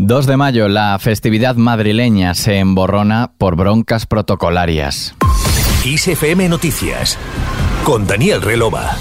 2 de mayo, la festividad madrileña se emborrona por broncas protocolarias. ISFM Noticias, con Daniel Relova.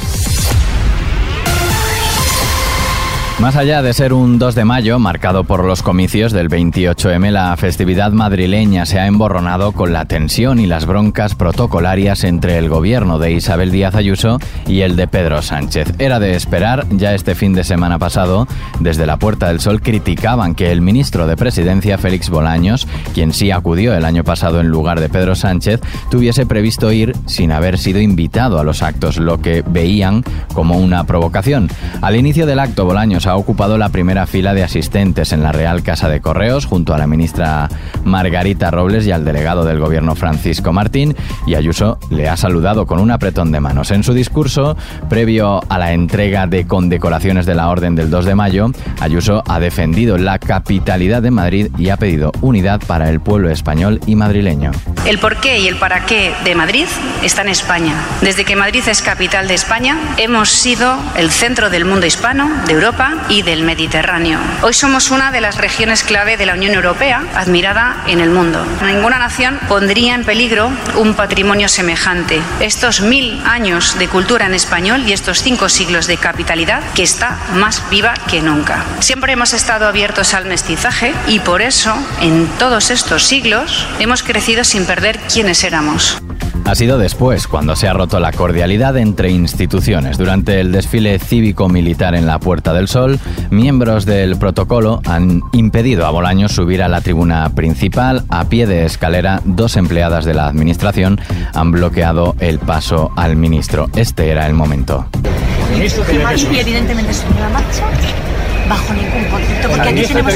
Más allá de ser un 2 de mayo, marcado por los comicios del 28M, la festividad madrileña se ha emborronado con la tensión y las broncas protocolarias entre el gobierno de Isabel Díaz Ayuso y el de Pedro Sánchez. Era de esperar, ya este fin de semana pasado, desde la Puerta del Sol criticaban que el ministro de Presidencia, Félix Bolaños, quien sí acudió el año pasado en lugar de Pedro Sánchez, tuviese previsto ir sin haber sido invitado a los actos, lo que veían como una provocación. Al inicio del acto, Bolaños ha ocupado la primera fila de asistentes en la Real Casa de Correos junto a la ministra Margarita Robles y al delegado del gobierno Francisco Martín y Ayuso le ha saludado con un apretón de manos. En su discurso, previo a la entrega de condecoraciones de la Orden del 2 de mayo, Ayuso ha defendido la capitalidad de Madrid y ha pedido unidad para el pueblo español y madrileño. El porqué y el para qué de Madrid está en España. Desde que Madrid es capital de España, hemos sido el centro del mundo hispano, de Europa y del Mediterráneo. Hoy somos una de las regiones clave de la Unión Europea, admirada en el mundo. Ninguna nación pondría en peligro un patrimonio semejante. Estos mil años de cultura en español y estos cinco siglos de capitalidad que está más viva que nunca. Siempre hemos estado abiertos al mestizaje y por eso, en todos estos siglos, hemos crecido sin perder quiénes éramos. Ha sido después, cuando se ha roto la cordialidad entre instituciones. Durante el desfile cívico-militar en la Puerta del Sol, miembros del protocolo han impedido a Bolaños subir a la tribuna principal. A pie de escalera, dos empleadas de la administración han bloqueado el paso al ministro. Este era el momento. Y evidentemente marcha bajo ningún concepto, porque aquí tenemos,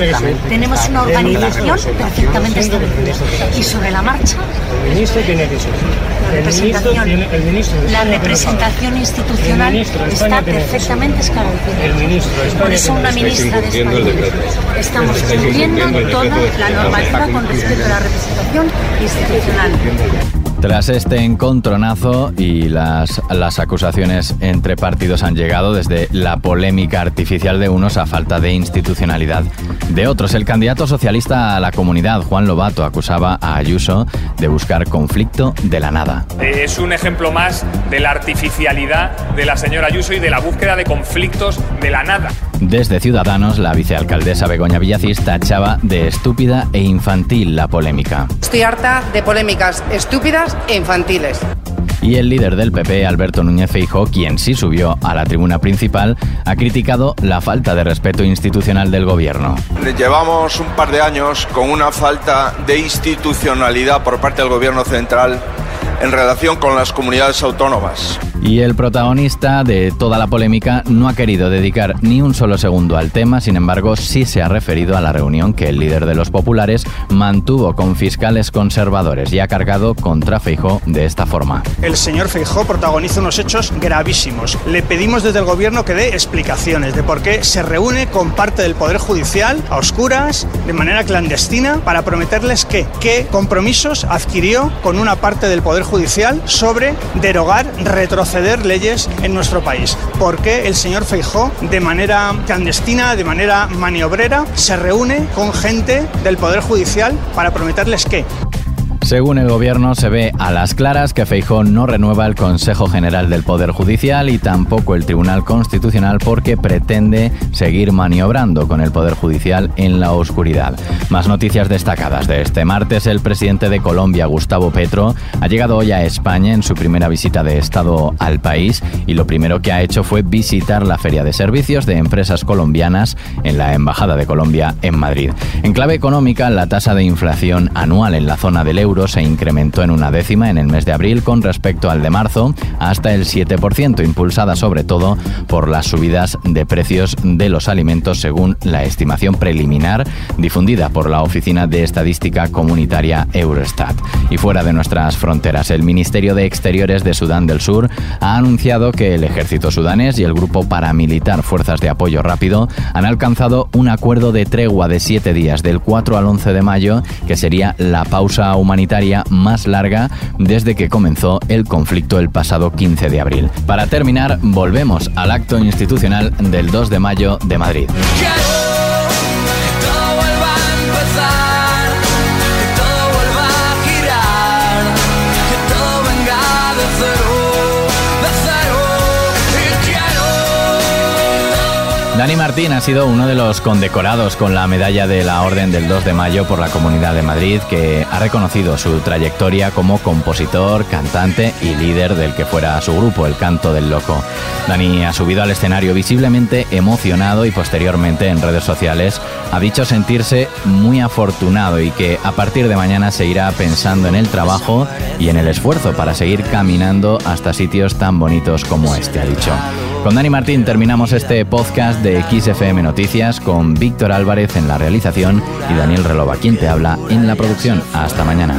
tenemos una organización perfectamente establecida. Y sobre la marcha, ¿El ministro tiene que ser? la representación, el ministro la representación institucional está perfectamente esclarecida. Por eso una ministra de España estamos cumpliendo toda la normativa con respecto a la representación institucional. Tras este encontronazo y las, las acusaciones entre partidos han llegado desde la polémica artificial de unos a falta de institucionalidad de otros. El candidato socialista a la comunidad, Juan Lobato, acusaba a Ayuso de buscar conflicto de la nada. Eh, Es un ejemplo más de la artificialidad de la señora Ayuso y de la búsqueda de conflictos de la nada. Desde Ciudadanos, la vicealcaldesa Begoña Villacís tachaba de estúpida e infantil la polémica. Estoy harta de polémicas estúpidas e infantiles. Y el líder del PP, Alberto Núñez Feijóo, quien sí subió a la tribuna principal, ha criticado la falta de respeto institucional del gobierno. Llevamos un par de años con una falta de institucionalidad por parte del Gobierno central en relación con las comunidades autónomas. Y el protagonista de toda la polémica no ha querido dedicar ni un solo segundo al tema, sin embargo sí se ha referido a la reunión que el líder de los populares mantuvo con fiscales conservadores y ha cargado contra Feijó de esta forma. El señor Feijó protagoniza unos hechos gravísimos. Le pedimos desde el gobierno que dé explicaciones de por qué se reúne con parte del Poder Judicial a oscuras, de manera clandestina, para prometerles que, qué compromisos adquirió con una parte del Poder Judicial sobre derogar, leyes en nuestro país. ¿Por qué el señor Feijó, de manera clandestina, de manera maniobrera, se reúne con gente del Poder Judicial para prometerles qué? Según el gobierno, se ve a las claras que Feijó no renueva el Consejo General del Poder Judicial y tampoco el Tribunal Constitucional porque pretende seguir maniobrando con el Poder Judicial en la oscuridad. Más noticias destacadas de este martes. El presidente de Colombia, Gustavo Petro, ha llegado hoy a España en su primera visita de Estado al país y lo primero que ha hecho fue visitar la Feria de Servicios de Empresas Colombianas en la Embajada de Colombia en Madrid. En clave económica, la tasa de inflación anual en la zona del euro se incrementó en una décima en el mes de abril con respecto al de marzo hasta el 7%, impulsada sobre todo por las subidas de precios de los alimentos según la estimación preliminar difundida por la Oficina de Estadística Comunitaria Eurostat. Y fuera de nuestras fronteras, el Ministerio de Exteriores de Sudán del Sur ha anunciado que el ejército sudanés y el grupo paramilitar Fuerzas de Apoyo Rápido han alcanzado un acuerdo de tregua de siete días del 4 al 11 de mayo, que sería la pausa humanitaria más larga desde que comenzó el conflicto el pasado 15 de abril. Para terminar, volvemos al acto institucional del 2 de mayo de Madrid. Dani Martín ha sido uno de los condecorados con la medalla de la Orden del 2 de Mayo por la Comunidad de Madrid, que ha reconocido su trayectoria como compositor, cantante y líder del que fuera su grupo, El Canto del Loco. Dani ha subido al escenario visiblemente emocionado y posteriormente en redes sociales ha dicho sentirse muy afortunado y que a partir de mañana seguirá pensando en el trabajo y en el esfuerzo para seguir caminando hasta sitios tan bonitos como este, ha dicho. Con Dani Martín terminamos este podcast de XFM Noticias con Víctor Álvarez en la realización y Daniel Relova, quien te habla en la producción. Hasta mañana.